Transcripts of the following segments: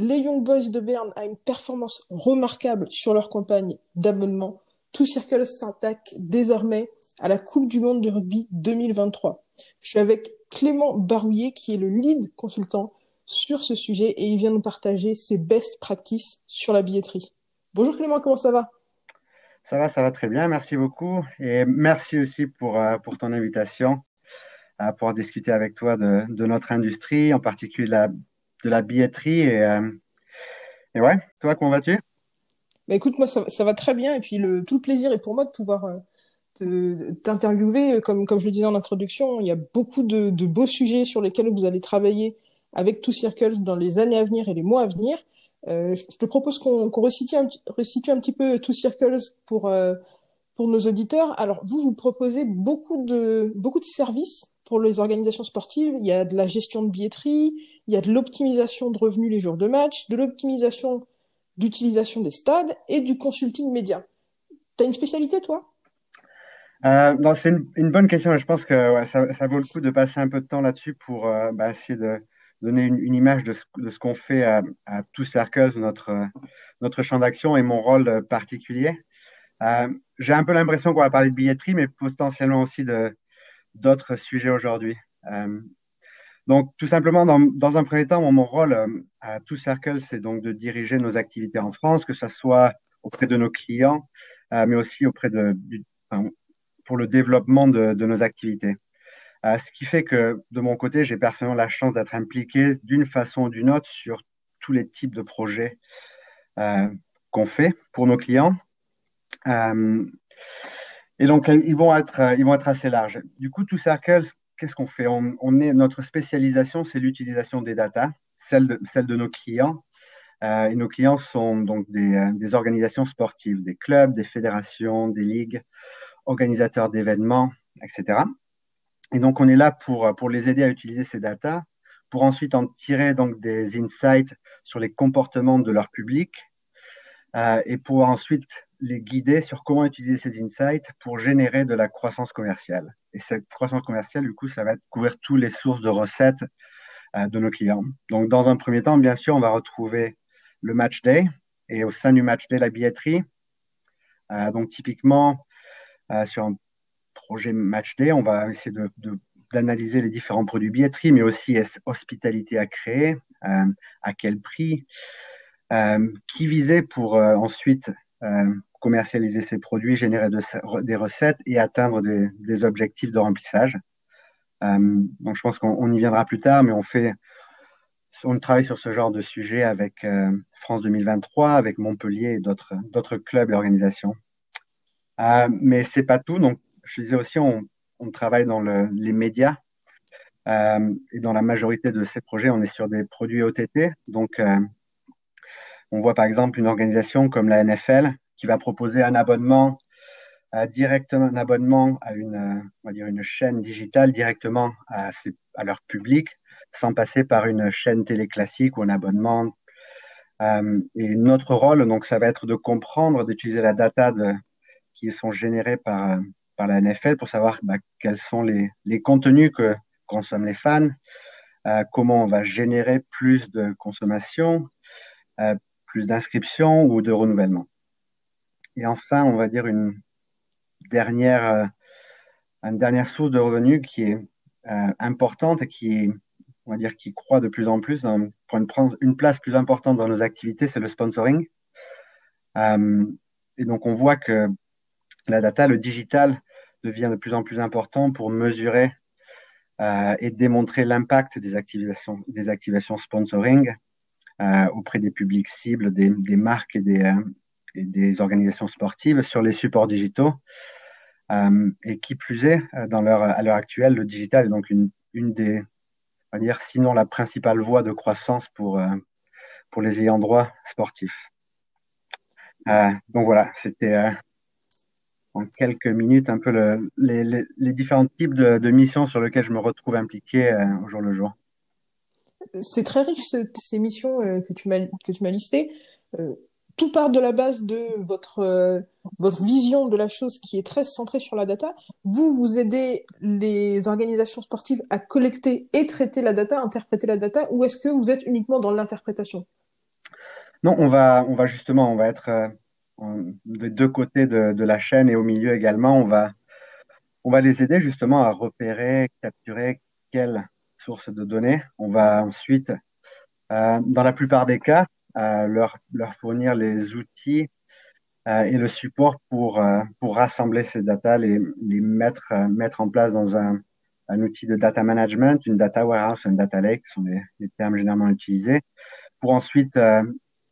les Young Boys de Berne à une performance remarquable sur leur campagne d'abonnement, Two Circles s'attaque désormais à la Coupe du Monde de rugby 2023. Je suis avec Clément Barouillet, qui est le lead consultant sur ce sujet et il vient nous partager ses best practices sur la billetterie. Bonjour Clément, comment ça va? Ça va, ça va très bien, merci beaucoup. Et merci aussi pour, euh, pour ton invitation à pouvoir discuter avec toi de, de notre industrie, en particulier la, de la billetterie. Et, euh, et ouais, toi, comment vas-tu? Bah écoute, moi, ça, va très bien. Et puis, le, tout le plaisir est pour moi de pouvoir euh, t'interviewer. Comme, comme je le disais en introduction, il y a beaucoup de, beaux sujets sur lesquels vous allez travailler avec Two Circles dans les années à venir et les mois à venir. Euh, je te propose qu'on qu resitue, un, un petit peu Two Circles pour, pour nos auditeurs. Alors, vous, vous proposez beaucoup de, beaucoup de services pour les organisations sportives. Il y a de la gestion de billetterie, il y a de l'optimisation de revenus les jours de match, de l'optimisation d'utilisation des stades et du consulting média. Tu as une spécialité, toi? Euh, C'est une, bonne question. Je pense que ça, vaut le coup de passer un peu de temps là-dessus pour euh, bah, essayer de donner une, image de ce, qu'on fait à, à Circles, notre, notre champ d'action et mon rôle particulier. Euh, J'ai un peu l'impression qu'on va parler de billetterie, mais potentiellement aussi d'autres sujets aujourd'hui. Donc, tout simplement, dans, un premier temps, mon rôle euh, à Two Circle, c'est donc de diriger nos activités en France, que ce soit auprès de nos clients, euh, mais aussi auprès de, pour le développement de, nos activités. Euh, ce qui fait que, de mon côté, j'ai personnellement la chance d'être impliqué d'une façon ou d'une autre sur tous les types de projets qu'on fait pour nos clients. Et donc, ils vont être, ils vont être assez larges. Du coup, Two Circles, qu'est-ce qu'on fait? On, est, Notre spécialisation, c'est l'utilisation des data, celle de, celle de nos clients. Euh, et nos clients sont donc des, des, organisations sportives, des clubs, des fédérations, des ligues, organisateurs d'événements, etc. Et donc, on est là pour, pour les aider à utiliser ces data, pour ensuite en tirer donc des insights sur les comportements de leur public euh, et pour ensuite les guider sur comment utiliser ces insights pour générer de la croissance commerciale. Et cette croissance commerciale, du coup, ça va couvrir toutes les sources de recettes euh, de nos clients. Donc, dans un premier temps, bien sûr, on va retrouver le match day et au sein du match day, la billetterie. Euh, donc, typiquement, euh, sur un projet match day, on va essayer de, de d'analyser les différents produits billetterie, mais aussi est hospitalité à créer, à quel prix, qui visait pour ensuite commercialiser ces produits, générer de, des recettes et atteindre des, objectifs de remplissage. Euh, donc, je pense qu'on y viendra plus tard, mais on fait, on travaille sur ce genre de sujet avec euh, France 2023, avec Montpellier et d'autres, clubs et organisations. Euh, mais c'est pas tout. Donc, je disais aussi, on, travaille dans le, les médias. Euh, et dans la majorité de ces projets, on est sur des produits OTT. Donc, on voit par exemple une organisation comme la NFL qui va proposer un abonnement euh, directement un abonnement à une, euh, on va dire une chaîne digitale directement à, leur public sans passer par une chaîne télé classique ou un abonnement. Euh, et notre rôle, donc, ça va être de comprendre, d'utiliser la data qui sont générés par, par la NFL pour savoir bah, quels sont les, les contenus que consomment les fans, comment on va générer plus de consommation, plus d'inscriptions ou de renouvellement. Et enfin, on va dire une dernière, euh, une dernière source de revenus qui est euh, importante et qui, on va dire, qui croît de plus en plus, dans, prendre une place plus importante dans nos activités, c'est le sponsoring. Euh, et donc, on voit que la data, le digital, devient de plus en plus important pour mesurer et démontrer l'impact des activations, des activations sponsoring auprès des publics cibles, des marques et des, euh, des organisations sportives sur les supports digitaux. Euh, et qui plus est, dans leur, à l'heure actuelle, le digital est donc une, une des, on va dire, sinon la principale voie de croissance pour, euh, pour les ayants droit sportifs. donc voilà, c'était en quelques minutes un peu le, les, les, différents types de, missions sur lesquelles je me retrouve impliqué au jour le jour. C'est très riche ces missions que tu m'as listées tout part de la base de votre, euh, votre vision de la chose qui est très centrée sur la data. Vous, vous aidez les organisations sportives à collecter et traiter la data, interpréter la data, ou est-ce que vous êtes uniquement dans l'interprétation? Non, on va, on va justement, on va être euh, des deux côtés de, la chaîne et au milieu également. On va, on va les aider justement à repérer, capturer quelles sources de données. On va ensuite, euh, dans la plupart des cas, leur, fournir les outils euh, et le support pour, euh, pour rassembler ces datas, les, mettre, euh, mettre en place dans un, un outil de data management, une data warehouse, un data lake, sont les, termes généralement utilisés, pour ensuite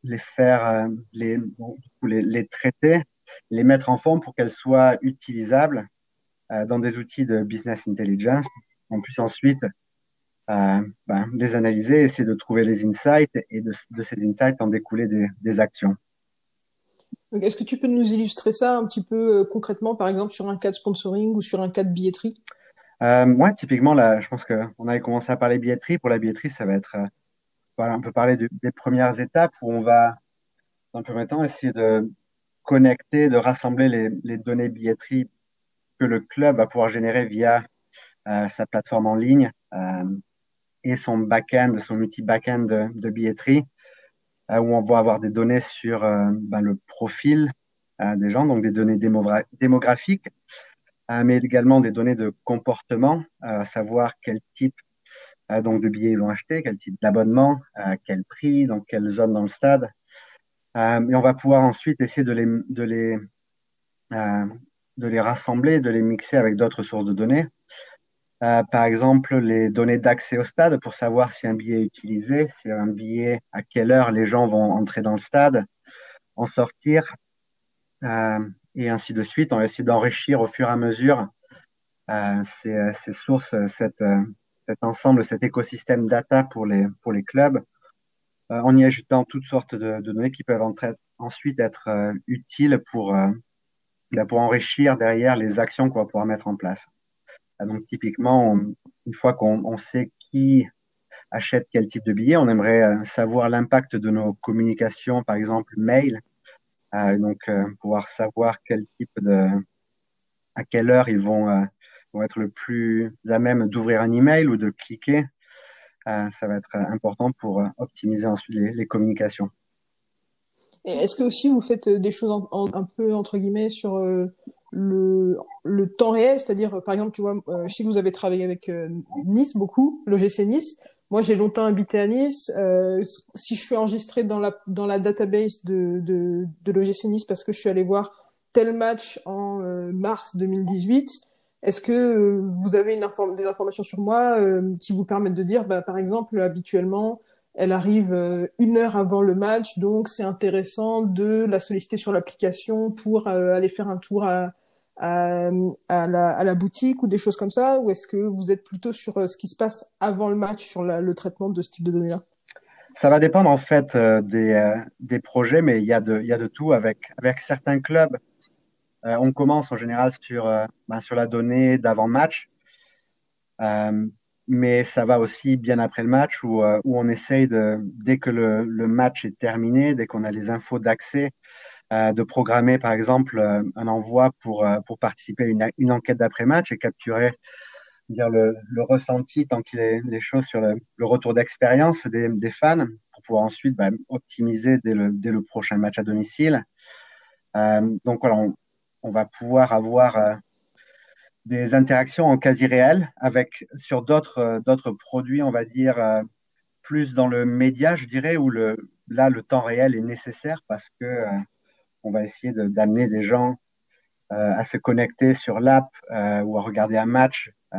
les faire, les, les, traiter, les mettre en forme pour qu'elles soient utilisables dans des outils de business intelligence. On puisse ensuite ben, les analyser, essayer de trouver les insights et de, de ces insights en découler des, des actions. Est-ce que tu peux nous illustrer ça un petit peu euh, concrètement, par exemple sur un cas de sponsoring ou sur un cas de billetterie? Euh, Ouais, typiquement, là, je pense qu'on avait commencé à parler billetterie. Pour la billetterie, ça va être, euh, voilà, on peut parler des premières étapes où on va, dans un premier temps, essayer de connecter, de rassembler les, les données billetterie que le club va pouvoir générer via euh, sa plateforme en ligne. Et son back-end, son outil back-end de, de, billetterie, euh, où on va avoir des données sur euh, ben, le profil euh, des gens, donc des données démographiques, mais également des données de comportement, à savoir quel type donc de billets ils vont acheter, quel type d'abonnement, quel prix, dans quelle zone dans le stade. et on va pouvoir ensuite essayer de les, de les, de les rassembler, de les mixer avec d'autres sources de données. Euh, par exemple, les données d'accès au stade pour savoir si un billet est utilisé, si un billet, à quelle heure les gens vont entrer dans le stade, en sortir, euh, et ainsi de suite. On va essayer d'enrichir au fur et à mesure euh, ces, ces, sources, cette, cet ensemble, cet écosystème data pour les, pour les clubs, en y ajoutant toutes sortes de, de données qui peuvent ensuite être utiles pour, ben, pour enrichir derrière les actions qu'on va pouvoir mettre en place. Ah, donc typiquement, une fois qu'on sait qui achète quel type de billet, on aimerait euh, savoir l'impact de nos communications, par exemple mail, euh, donc euh, pouvoir savoir quel type de, à quelle heure ils vont, euh, vont être le plus à même d'ouvrir un email ou de cliquer. Euh, ça va être important pour optimiser ensuite les, communications. Est-ce que aussi vous faites des choses un peu entre guillemets sur le, le temps réel, c'est-à-dire, par exemple, tu vois, euh, je sais que vous avez travaillé avec euh, Nice beaucoup, l'OGC Nice. Moi, j'ai longtemps habité à Nice. Euh, si je suis enregistré dans la, dans la database de, de, de l'OGC Nice parce que je suis allé voir tel match en euh, mars 2018, est-ce que euh, vous avez une inform des informations sur moi qui vous permettent de dire, bah, par exemple, habituellement, elle arrive une heure avant le match, donc c'est intéressant de la solliciter sur l'application pour aller faire un tour à, à, la, boutique ou des choses comme ça Ou est-ce que vous êtes plutôt sur euh, ce qui se passe avant le match, sur le traitement de ce type de données-là? Ça va dépendre en fait euh, des, euh, des, projets, mais il y, a de, y a de tout avec, avec certains clubs. On commence en général sur, ben, sur la donnée d'avant-match, mais ça va aussi bien après le match où, où on essaye dès que le match est terminé, dès qu'on a les infos d'accès, euh, de programmer par exemple euh, un envoi pour, euh, pour participer à une, enquête d'après-match et capturer dire, le, le ressenti tant qu'il est les choses sur le, retour d'expérience des, des, fans pour pouvoir ensuite bah, optimiser dès le, dès le prochain match à domicile. Donc voilà, on, on, va pouvoir avoir des interactions en quasi réel avec sur d'autres d'autres produits, on va dire plus dans le média, je dirais, où le là le temps réel est nécessaire parce que on va essayer d'amener des gens euh, à se connecter sur l'app euh, ou à regarder un match euh,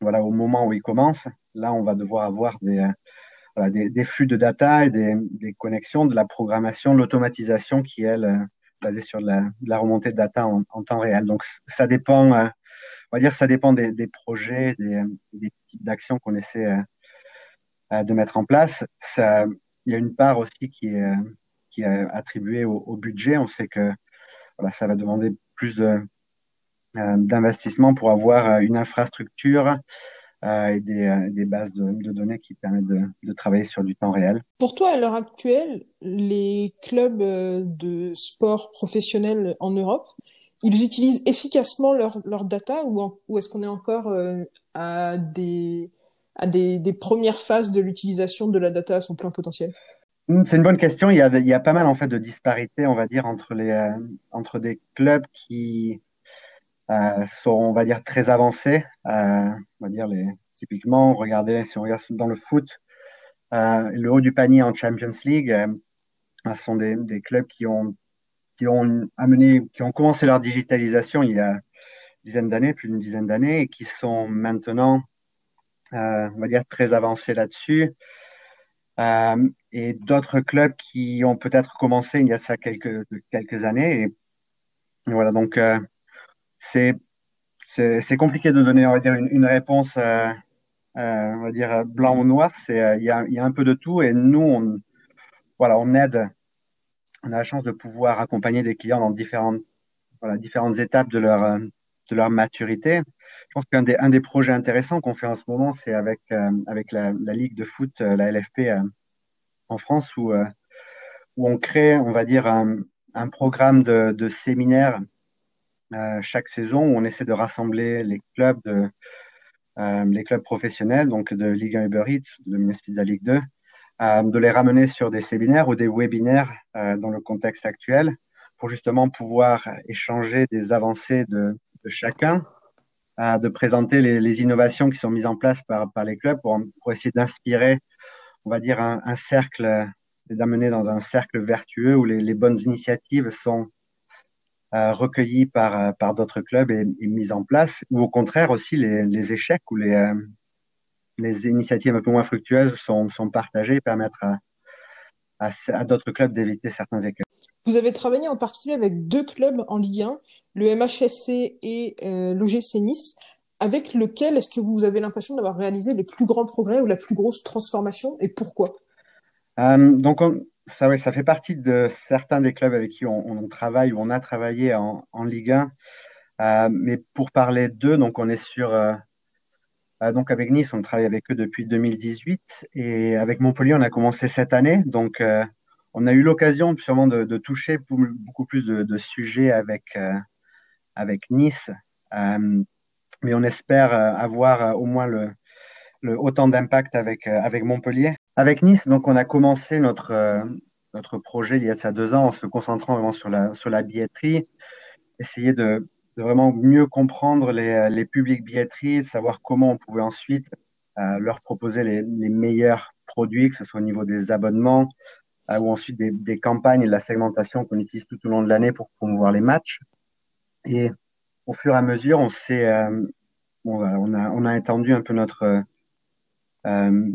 voilà, au moment où il commence. Là, on va devoir avoir des, des, flux de data et des, des, connexions, de la programmation, de l'automatisation qui, elle, basée sur de la, remontée de data en, temps réel. Donc, ça dépend, on va dire, ça dépend des, des projets, des, types d'actions qu'on essaie de mettre en place. Ça, il y a une part aussi qui est, qui est attribuée au, budget. On sait que ça va demander plus de, d'investissement pour avoir une infrastructure et des, bases de, données qui permettent de, travailler sur du temps réel. Pour toi, à l'heure actuelle, les clubs de sport professionnels en Europe, ils utilisent efficacement leur, data ou, est-ce qu'on est encore euh, à, des, premières phases de l'utilisation de la data à son plein potentiel? C'est une bonne question. Il y, a, pas mal en fait de disparités, on va dire, entre, les, euh, des clubs qui euh, sont, on va dire, très avancés. Euh, on va dire les, typiquement, regardez, si on regarde dans le foot, le haut du panier en Champions League, ce sont des, clubs qui ont qui ont amené, qui ont commencé leur digitalisation il y a une dizaine d'années, plus d'une dizaine d'années, et qui sont maintenant, on va très avancés là-dessus. Euh, et d'autres clubs qui ont peut-être commencé il y a ça quelques, quelques années. Et, voilà, donc euh, c'est compliqué de donner, on va dire, une, réponse, euh, euh, on va dire, blanc ou noir. C'est il y a, y a un peu de tout, et nous, on, voilà, on aide on a la chance de pouvoir accompagner des clients dans différentes, voilà, différentes étapes de leur, de leur maturité. Je pense qu'un des, un des projets intéressants qu'on fait en ce moment, c'est avec, euh, avec la, Ligue de foot, euh, la LFP en France, où, où on crée, on va dire, un, un programme de, de séminaires chaque saison où on essaie de rassembler les clubs de, les clubs professionnels, donc de Ligue 1 Uber Eats, de Pizza Ligue 2, euh, de les ramener sur des séminaires ou des webinaires euh, dans le contexte actuel pour justement pouvoir échanger des avancées de, de chacun, euh, de présenter les, innovations qui sont mises en place par, les clubs pour, essayer d'inspirer, on va dire, un, cercle, d'amener dans un cercle vertueux où les, bonnes initiatives sont euh, recueillies par, d'autres clubs et, mises en place, ou au contraire aussi les, échecs ou les, les initiatives un peu moins fructueuses sont, partagées et permettent à, à, à d'autres clubs d'éviter certains écueils. Vous avez travaillé en particulier avec deux clubs en Ligue 1, le MHSC et euh, l'OGC Nice, avec lequel est-ce que vous avez l'impression d'avoir réalisé les plus grands progrès ou la plus grosse transformation et pourquoi? Euh, Donc, on, ça, ouais, ça fait partie de certains des clubs avec qui on, travaille ou on a travaillé en, Ligue 1. Euh, mais pour parler d'eux, donc on est sur euh, donc avec Nice, on travaille avec eux depuis 2018 et avec Montpellier, on a commencé cette année. Donc on a eu l'occasion sûrement de, toucher beaucoup plus de, sujets avec, euh, avec Nice, euh, mais on espère avoir au moins le, autant d'impact avec, avec Montpellier. Avec Nice, donc on a commencé notre, notre projet il y a deux ans en se concentrant vraiment sur la, sur la billetterie, essayer de, vraiment mieux comprendre les, les publics billetteries, savoir comment on pouvait ensuite euh, leur proposer les, les, meilleurs produits, que ce soit au niveau des abonnements euh, ou ensuite des, campagnes et de la segmentation qu'on utilise tout au long de l'année pour promouvoir les matchs. Et au fur et à mesure, on s'est, euh, on a, on a étendu un peu notre euh,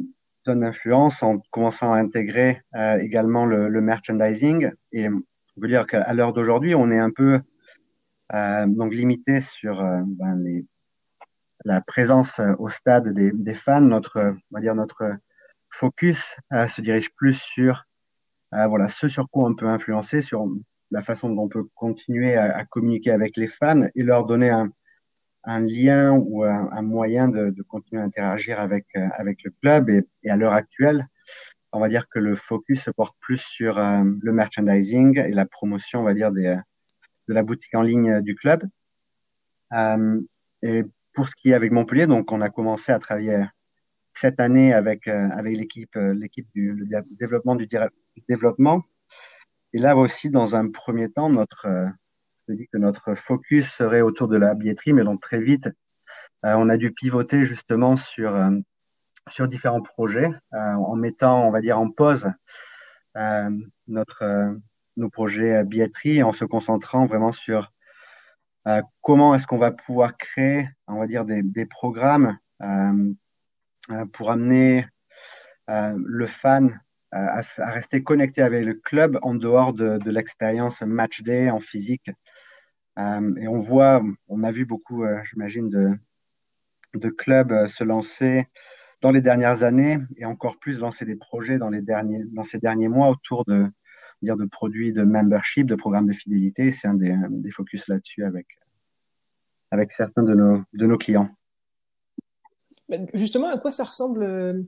zone d'influence en commençant à intégrer euh, également le, merchandising. Et on peut dire qu'à l'heure d'aujourd'hui, on est un peu euh, donc limité sur euh, ben, la présence euh, au stade des, des, fans. Notre, on va dire notre focus se dirige plus sur voilà ce sur quoi on peut influencer, sur la façon dont on peut continuer à, communiquer avec les fans et leur donner un, lien ou un, moyen de, continuer à interagir avec, avec le club. Et, à l'heure actuelle, on va dire que le focus se porte plus sur euh, le merchandising et la promotion, on va dire, de la boutique en ligne du club. Euh, et pour ce qui est avec Montpellier, donc on a commencé à travailler cette année avec euh, avec l'équipe euh, l'équipe du développement du développement. Et là aussi, dans un premier temps, notre je dis que notre focus serait autour de la billetterie, mais donc très vite, on a dû pivoter justement sur sur différents projets en mettant, on va dire, en pause notre nos projets billetterie en se concentrant vraiment sur euh, comment est-ce qu'on va pouvoir créer, on va dire, des, programmes euh, euh pour amener euh, le fan à, à, rester connecté avec le club en dehors de, de l'expérience match day en physique. et on voit, on a vu beaucoup, j'imagine, de, de clubs se lancer dans les dernières années et encore plus lancer des projets dans, les derniers, dans ces derniers mois autour de, dire, de produits de membership, de programmes de fidélité. C'est un des, des focus là-dessus avec, avec certains de nos, de nos clients. Justement, à quoi ça ressemble euh,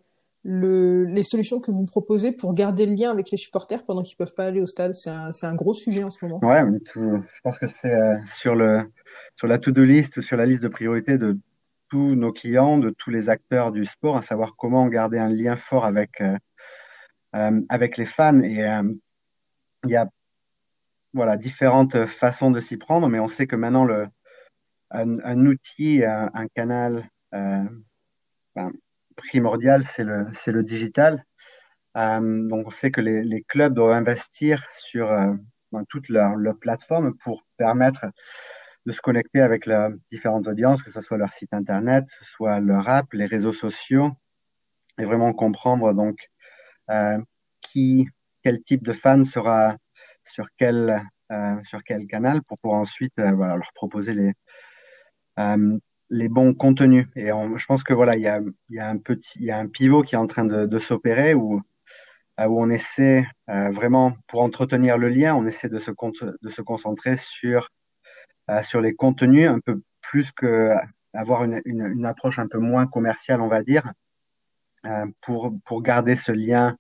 le, les solutions que vous proposez pour garder le lien avec les supporters pendant qu'ils peuvent pas aller au stade C'est un, un, gros sujet en ce moment. Ouais, je pense que c'est euh, sur, le, sur la to-do list, sur la liste de priorités de tous nos clients, de tous les acteurs du sport, à savoir comment garder un lien fort avec, euh, euh avec les fans. Et il y a voilà, différentes façons de s'y prendre, mais on sait que maintenant, le, un, outil, un, un canal primordial, c'est le, le digital. Euh, donc, on sait que les, clubs doivent investir sur euh, toute leur, plateforme pour permettre de se connecter avec les différentes audiences, que ce soit leur site internet, soit leur app, les réseaux sociaux, et vraiment comprendre donc euh, qui, quel type de fan sera sur quel, euh, sur quel canal pour pouvoir ensuite leur proposer les, les bons contenus. Et je pense que voilà, il y a, y a, un petit, il y a un pivot qui est en train de, s'opérer où, euh, où on essaie euh, vraiment, pour entretenir le lien, on essaie de se, de se concentrer sur, euh, sur les contenus un peu plus que avoir une, une, approche un peu moins commerciale, on va dire, pour, pour garder ce lien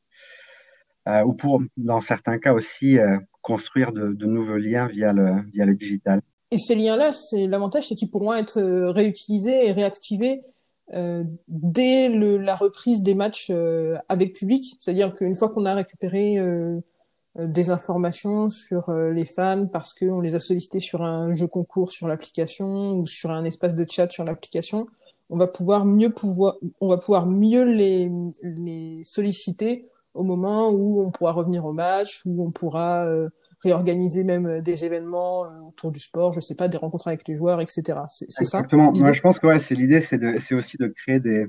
ou pour, dans certains cas aussi, construire de, de, nouveaux liens via le, via le digital. Et ces liens-là, c'est l'avantage, c'est qu'ils pourront être euh, réutilisés et réactivés euh, dès le, la reprise des matchs euh, avec public. C'est-à-dire qu'une fois qu'on a récupéré euh, euh des informations sur euh, les fans parce qu'on les a sollicités sur un jeu concours sur l'application ou sur un espace de chat sur l'application, on va pouvoir mieux pouvoir, on va pouvoir mieux les, les solliciter au moment où on pourra revenir au match, où on pourra réorganiser même euh, des événements euh, autour du sport, je sais pas, des rencontres avec les joueurs, etc. C'est ça Exactement. Moi, je pense que ouais, c'est l'idée, c'est aussi de créer des,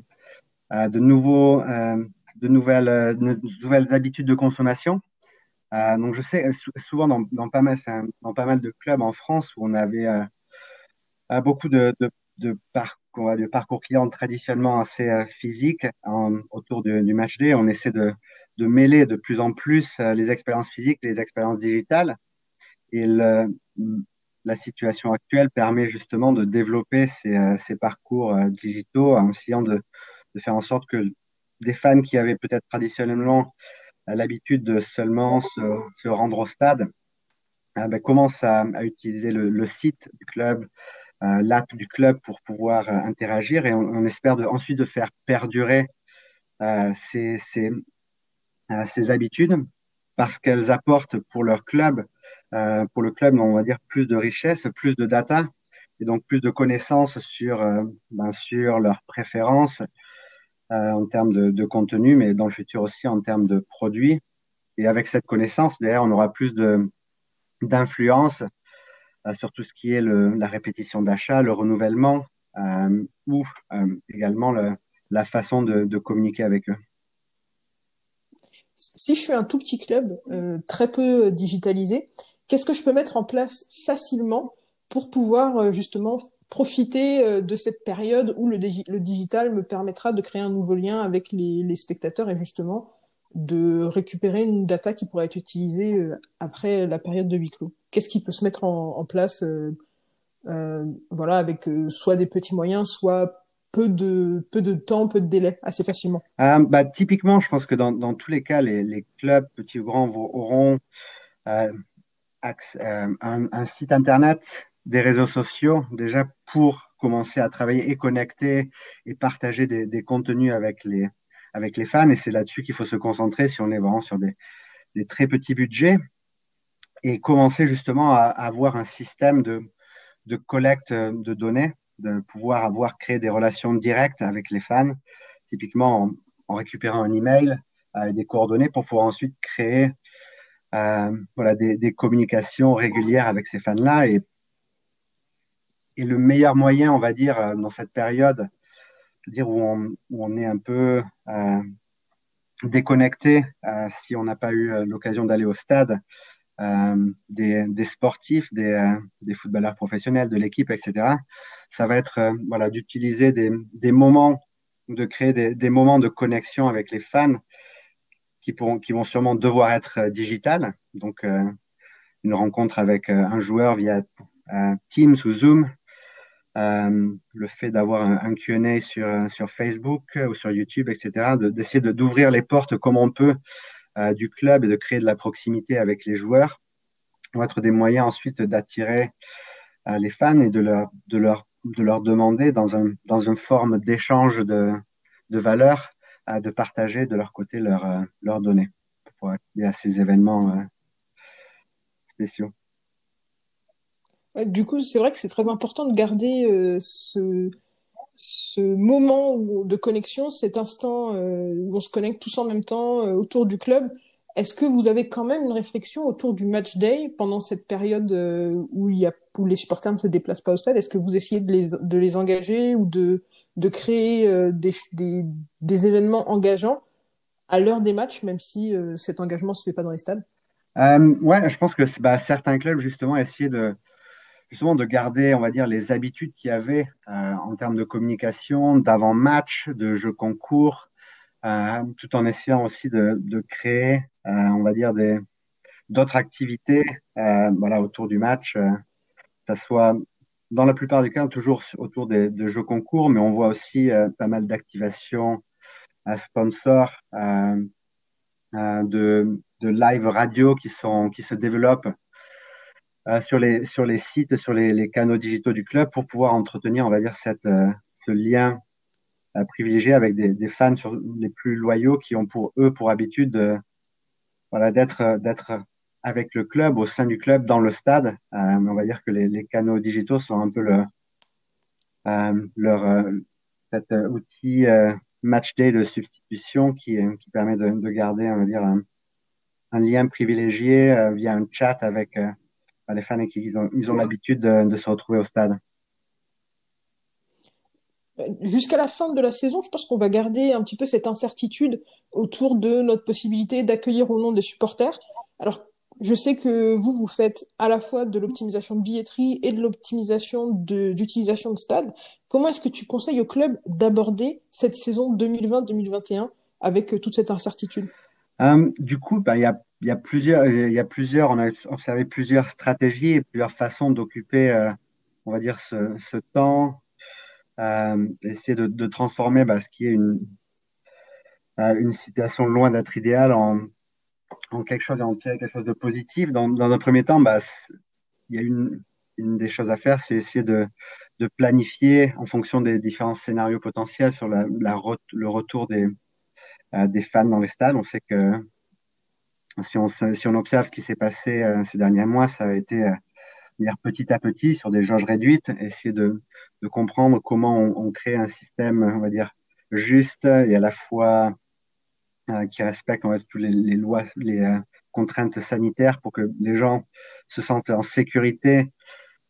euh, de nouveaux, euh, de nouvelles, de nouvelles habitudes de consommation. Euh, donc, je sais souvent dans, dans, pas mal, dans pas mal de clubs en France où on avait beaucoup de, de, de parcours, de parcours clients traditionnellement assez physiques autour du match day, on essaie de de mêler de plus en plus euh, les expériences physiques les expériences digitales. Et le, la situation actuelle permet justement de développer ces, euh, parcours euh, digitaux en essayant de, faire en sorte que des fans qui avaient peut-être traditionnellement l'habitude de seulement se, se, rendre au stade ben, commencent à, utiliser le, site du club, euh, l'app du club pour pouvoir interagir et on, espère ensuite de faire perdurer ces, ces habitudes parce qu'elles apportent pour leur club, euh, pour le club, on va dire plus de richesse, plus de data et donc plus de connaissances sur, euh, ben, sur leurs préférences euh, en termes de, de, contenu, mais dans le futur aussi en termes de produits. Et avec cette connaissance, d'ailleurs, on aura plus d'influence euh, sur tout ce qui est le, la répétition d'achat, le renouvellement euh, ou également le, la façon de, de communiquer avec eux si je suis un tout petit club, euh, très peu digitalisé, qu'est-ce que je peux mettre en place facilement pour pouvoir euh, justement profiter euh, de cette période où le, digital me permettra de créer un nouveau lien avec les, spectateurs et justement de récupérer une data qui pourra être utilisée euh, après la période de huis clos. Qu'est-ce qui peut se mettre en, en place euh, voilà, avec soit des petits moyens, soit peu de, peu de temps, peu de délai, assez facilement. Euh, bah, Typiquement, je pense que dans, dans tous les cas, les, clubs, petits ou grands, auront euh, euh, un, un, site internet, des réseaux sociaux, déjà pour commencer à travailler et connecter et partager des, des contenus avec les, avec les fans. Et c'est là-dessus qu'il faut se concentrer si on est vraiment sur des, des très petits budgets. Et commencer justement à, à avoir un système de, de collecte de données de pouvoir avoir créé des relations directes avec les fans, typiquement en, récupérant un email avec des coordonnées pour pouvoir ensuite créer euh, voilà, des, communications régulières avec ces fans-là. Et, et le meilleur moyen, on va dire, euh, dans cette période, dire où on, où on est un peu euh, déconnecté, euh, si on n'a pas eu l'occasion d'aller au stade, euh, des, des, sportifs, des, euh, des, footballeurs professionnels, de l'équipe, etc. Ça va être euh, voilà d'utiliser des, moments de créer des, moments de connexion avec les fans qui, pourront, qui vont sûrement devoir être euh, digitales. Donc, euh, une rencontre avec euh, un joueur via Teams ou Zoom, le fait d'avoir un, Q&A sur, sur Facebook ou sur YouTube, etc., d'essayer de, d'ouvrir les portes comme on peut du club et de créer de la proximité avec les joueurs vont être des moyens ensuite d'attirer les fans et de leur, de leur, de leur demander dans, un, dans une forme d'échange de, de valeurs de partager de leur côté leurs leurs données pour accéder à ces événements spéciaux. Du coup, c'est vrai que c'est très important de garder euh, ce, ce moment de connexion, cet instant euh, où on se connecte tous en même temps euh, autour du club. Est-ce que vous avez quand même une réflexion autour du match day pendant cette période où, il y a, où les supporters ne se déplacent pas au stade? Est-ce que vous essayez de les, de les engager ou de, de créer des, des, des, événements engageants à l'heure des matchs, même si cet engagement ne se fait pas dans les stades? Euh, Ouais, je pense que bah, certains clubs, justement, essaient de, justement de garder, on va dire, les habitudes qu'il y avait euh, en termes de communication, d'avant-match, de jeux concours, euh, tout en essayant aussi de, de créer, euh, on va dire, des d'autres activités, euh, voilà, autour du match, euh, que ça soit dans la plupart des cas toujours autour des, de jeux concours, mais on voit aussi pas mal d'activations à sponsors, de, de live radio qui sont qui se développent euh, sur, les, sur les sites, sur les, canaux digitaux du club pour pouvoir entretenir, on va dire, cette, euh, ce lien euh, privilégié avec des, fans sur, les plus loyaux qui ont pour eux pour habitude de, voilà, d'être, d'être avec le club, au sein du club, dans le stade. on va dire que les, les, canaux digitaux sont un peu le, leur cet outil match day de substitution qui, qui permet de, de garder, on va dire, un, un lien privilégié via un chat avec les fans ils ont, ils ont l'habitude de, se retrouver au stade. Jusqu'à la fin de la saison, je pense qu'on va garder un petit peu cette incertitude autour de notre possibilité d'accueillir au nom des supporters. Alors, je sais que vous, vous faites à la fois de l'optimisation de billetterie et de l'optimisation d'utilisation de, stade. Comment est-ce que tu conseilles au club d'aborder cette saison 2020-2021 avec toute cette incertitude? Euh, Du coup, bah, il y a il y a plusieurs, il y a plusieurs, on a observé plusieurs stratégies et plusieurs façons d'occuper, euh, on va dire, ce, ce temps, euh, essayer de, transformer bah, ce qui est une, euh, une situation loin d'être idéale en, quelque chose en tirer quelque chose de positif. Dans, dans un premier temps, bah, il y a une, des choses à faire, c'est essayer de, planifier en fonction des différents scénarios potentiels sur la, le retour des, euh, des fans dans les stades. On sait que si on, observe ce qui s'est passé euh, ces derniers mois, ça a été euh, dire petit à petit sur des jauges réduites, essayer de, comprendre comment on, crée un système, on va dire, juste et à la fois euh, qui respecte toutes les, lois, les contraintes sanitaires pour que les gens se sentent en sécurité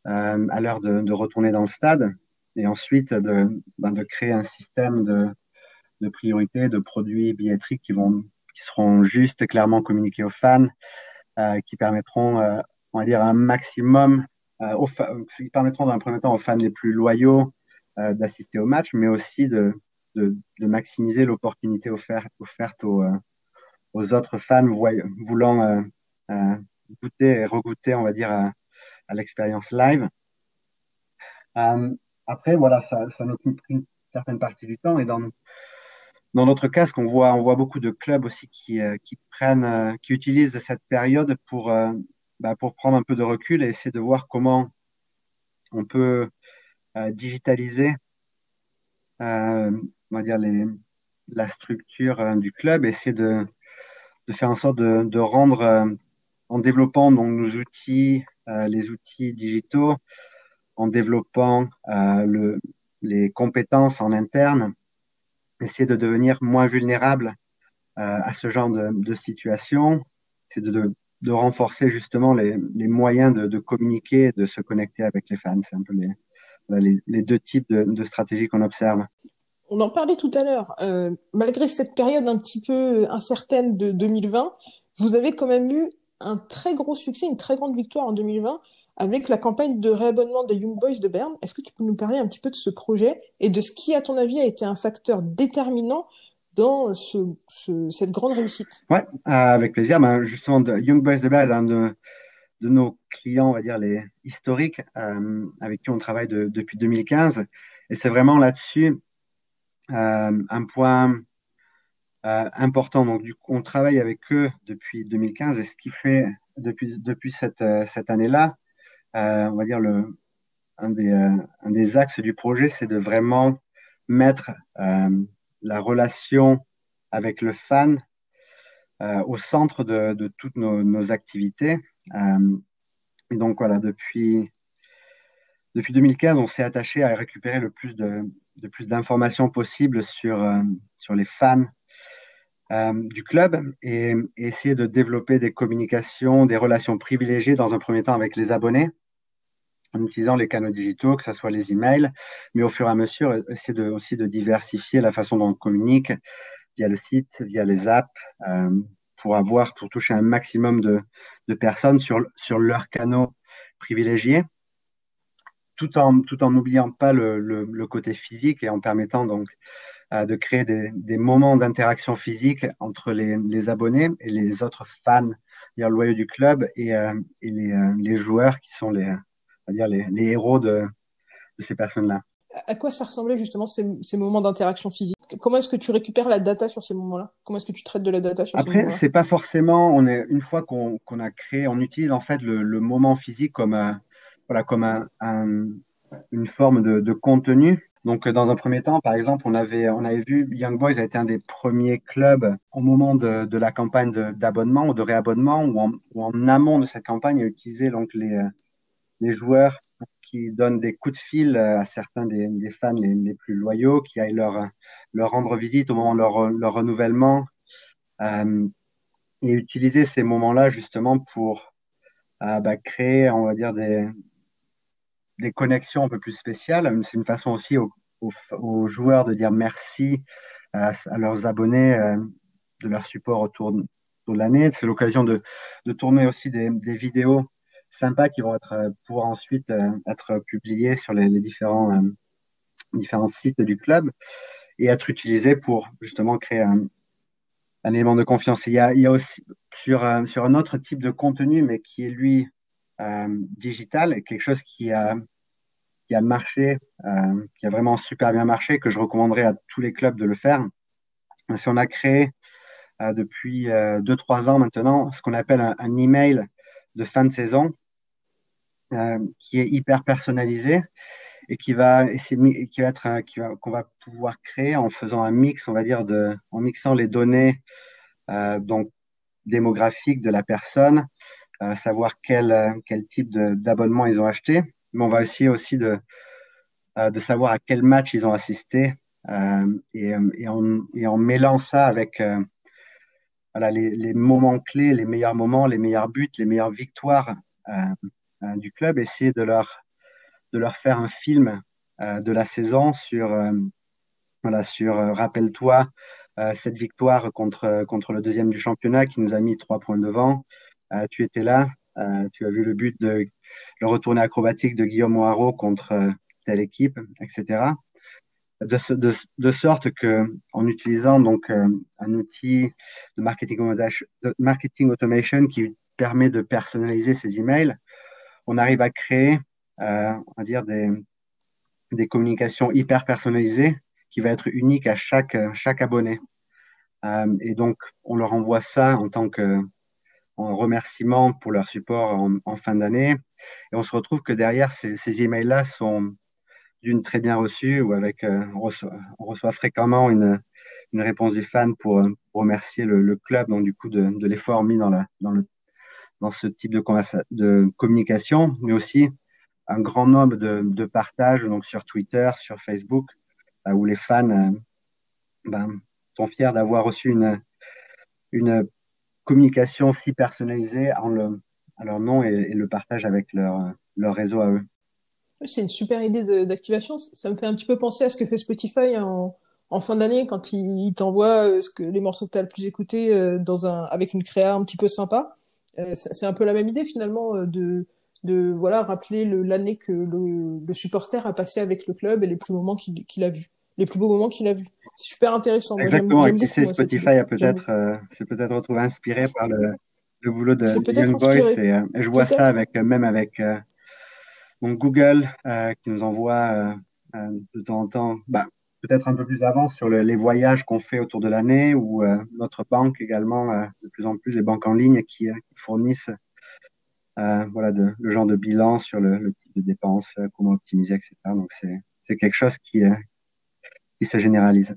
à l'heure de, retourner dans le stade et ensuite de, ben, de créer un système de, de priorité de produits billetteries qui vont qui seront juste clairement communiqués aux fans, euh, qui permettront, euh, on va dire, un maximum, euh, aux qui permettront dans un premier temps aux fans les plus loyaux euh, d'assister au match, mais aussi de, de, de maximiser l'opportunité offerte, offerte aux, euh, aux, autres fans voulant goûter et regoûter, on va dire, à, à l'expérience live. après, voilà, ça, ça nous occupe une certaine partie du temps et dans dans notre cas, ce qu'on voit, on voit beaucoup de clubs aussi qui, euh, qui prennent, euh, qui utilisent cette période pour, euh, bah, pour prendre un peu de recul et essayer de voir comment on peut digitaliser, on va dire les, la structure du club, essayer de, de faire en sorte de, de rendre, en développant donc nos outils, les outils digitaux, en développant le, les compétences en interne essayer de devenir moins vulnérable euh, à ce genre de, de situation, c'est de, de, renforcer justement les, les moyens de, de, communiquer, de se connecter avec les fans. C'est un peu les, les, deux types de, de stratégies qu'on observe. On en parlait tout à l'heure. Euh, malgré cette période un petit peu incertaine de 2020, vous avez quand même eu un très gros succès, une très grande victoire en 2020 avec la campagne de réabonnement des Young Boys de Berne. Est-ce que tu peux nous parler un petit peu de ce projet et de ce qui, à ton avis, a été un facteur déterminant dans ce, cette grande réussite? Ouais, avec plaisir. Ben, justement, Young Boys de Berne un de, nos clients, on va dire, les historiques, euh, avec qui on travaille depuis 2015. Et c'est vraiment là-dessus euh, un point euh, important. Donc, du coup, on travaille avec eux depuis 2015 et ce qui fait depuis, cette, euh, année-là, euh, on va dire le, un, des, un des axes du projet, c'est de vraiment mettre la relation avec le fan au centre de, de toutes nos, nos activités. et donc, voilà, depuis, depuis 2015, on s'est attaché à récupérer le plus de, de plus d'informations possibles sur, sur les fans euh, du club et, essayer de développer des communications, des relations privilégiées dans un premier temps avec les abonnés en utilisant les canaux digitaux, que ce soit les emails, mais au fur et à mesure, essayer de, aussi de diversifier la façon dont on communique via le site, via les apps, euh, pour avoir, pour toucher un maximum de, de personnes sur, sur leurs canaux privilégiés, tout en tout en n'oubliant pas le, le, le, côté physique et en permettant donc de créer des, des moments d'interaction physique entre les, les, abonnés et les autres fans loyaux du club et, euh, et les, euh, les, joueurs qui sont les, dire les, les héros de, de ces personnes-là. À quoi ça ressemblait justement ces, ces moments d'interaction physique? Comment est-ce que tu récupères la data sur ces moments-là? Comment est-ce que tu traites de la data sur Après, ces moments-là? Après, c'est pas forcément. On est une fois qu'on a créé, on utilise en fait le, le moment physique comme un, voilà comme un, un, une forme de, de contenu donc, dans un premier temps, par exemple, on avait, on avait vu Young Boys a été un des premiers clubs au moment de, la campagne d'abonnement ou de réabonnement, ou en, amont de cette campagne, a utilisé donc les, les joueurs qui donnent des coups de fil à certains des, fans les, plus loyaux, qui aillent leur, leur rendre visite au moment de leur, leur renouvellement, euh, et utiliser ces moments-là justement pour euh, bah, créer, on va dire, des, des connexions un peu plus spéciales. C'est une façon aussi aux, joueurs de dire merci à, leurs abonnés euh, de leur support autour de, de l'année. C'est l'occasion de, tourner aussi des, vidéos sympas qui vont être euh, pour ensuite euh, être publiées sur les, différents, différents sites du club et être utilisées pour justement créer un, élément de confiance. Il y a, il y a aussi sur, sur un autre type de contenu, mais qui est lui digital, et quelque chose qui a, qui a marché, euh, qui a vraiment super bien marché, que je recommanderais à tous les clubs de le faire. Si on a créé euh, depuis 2-3 ans maintenant ce qu'on appelle un, un, email de fin de saison, qui est hyper personnalisé et qui va qui va être, qu'on va pouvoir créer en faisant un mix, on va dire, de, en mixant les données donc démographiques de la personne, euh, savoir quel, euh, quel type d'abonnement ils ont acheté. Mais on va essayer aussi de, euh, de savoir à quel match ils ont assisté et, et, en, et mêlant ça avec voilà, les, les, moments clés, les meilleurs moments, les meilleurs buts, les meilleures victoires euh, du club, essayer de leur, de leur faire un film euh, de la saison sur, euh, voilà, sur rappelle-toi, cette victoire contre, contre le deuxième du championnat qui nous a mis trois points devant. Euh, tu étais là, euh, tu as vu le but de le retourné acrobatique de Guillaume Moirot contre euh, telle équipe, etc. De, sorte que en utilisant donc un outil de marketing, automation qui permet de personnaliser ces emails, on arrive à créer, on va dire des, des communications hyper personnalisées qui va être unique à chaque chaque abonné. Et donc on leur envoie ça en tant que en remerciement pour leur support en, fin d'année. Et on se retrouve que derrière, ces, emails-là sont d'une très bien reçue ou avec, euh, on, reçoit, fréquemment une, réponse du fan pour, pour remercier le, club, donc du coup de, l'effort mis dans, la, dans, le, dans ce type de, communication, mais aussi un grand nombre de, partages donc sur Twitter, sur Facebook, euh, où les fans euh, ben, sont fiers d'avoir reçu une communication si personnalisée en à leur nom et, le partage avec leur, réseau à eux. C'est une super idée d'activation. Ça me fait un petit peu penser à ce que fait Spotify en, fin d'année quand il, t'envoie euh, les morceaux que tu as le plus écoutés euh, dans un avec une créa un petit peu sympa. Euh, c'est un peu la même idée finalement de voilà rappeler l'année que le, le, supporter a passé avec le club et les plus moments qu'il a vus, les plus beaux moments qu'il a vus. C'est super intéressant. Exactement. et qui sait, Spotify a peut-être euh, s'est peut-être retrouvé inspiré par le, le boulot de Young Boys et, euh, et, je vois ça avec même avec euh, mon Google qui nous envoie de temps en temps, bah, peut-être un peu plus avant sur le, les voyages qu'on fait autour de l'année ou notre banque également, de plus en plus les banques en ligne qui, qui fournissent voilà, de, le genre de bilan sur le, le type de dépenses, comment optimiser, etc. Donc, c'est quelque chose qui, qui se généralise.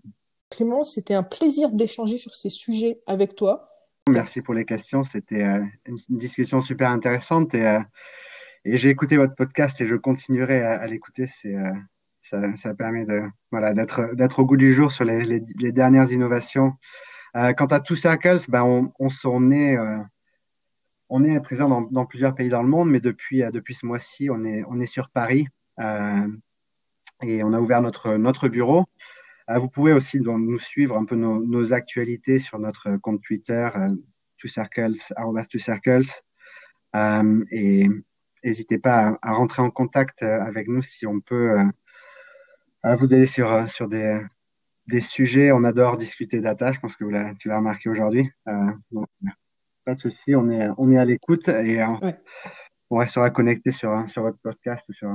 Clément, c'était un plaisir d'échanger sur ces sujets avec toi. Merci pour les questions. C'était euh, une discussion super intéressante et, euh, et j'ai écouté votre podcast et je continuerai à, à l'écouter. C'est euh, ça, ça, permet de voilà d'être d'être au goût du jour sur les, les, les dernières innovations. quant à Two Circles, ben on, on, on est on est présent dans, dans, plusieurs pays dans le monde, mais depuis depuis ce mois-ci, on est on est sur Paris et on a ouvert notre, notre bureau. Euh, vous pouvez aussi donc, nous suivre un peu nos, nos, actualités sur notre compte Twitter, euh, circles, circles. Euh, et n'hésitez pas à, à, rentrer en contact avec nous si on peut euh, vous aider sur, sur des, des sujets. On adore discuter data, je pense que vous tu l'as remarqué aujourd'hui. pas de souci, on est, on est à l'écoute et ouais. on restera connecté sur, sur votre podcast, sur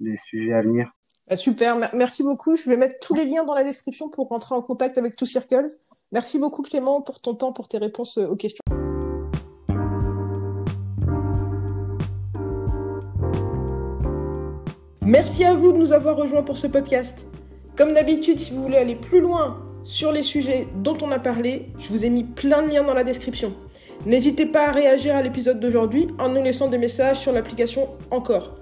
les sujets à venir. Bah, super, merci beaucoup. Je vais mettre tous les liens dans la description pour rentrer en contact avec Two Circles. Merci beaucoup Clément pour ton temps, pour tes réponses euh, aux questions. Merci à vous de nous avoir rejoints pour ce podcast. Comme d'habitude, si vous voulez aller plus loin sur les sujets dont on a parlé, je vous ai mis plein de liens dans la description. N'hésitez pas à réagir à l'épisode d'aujourd'hui en nous laissant des messages sur l'application Encore.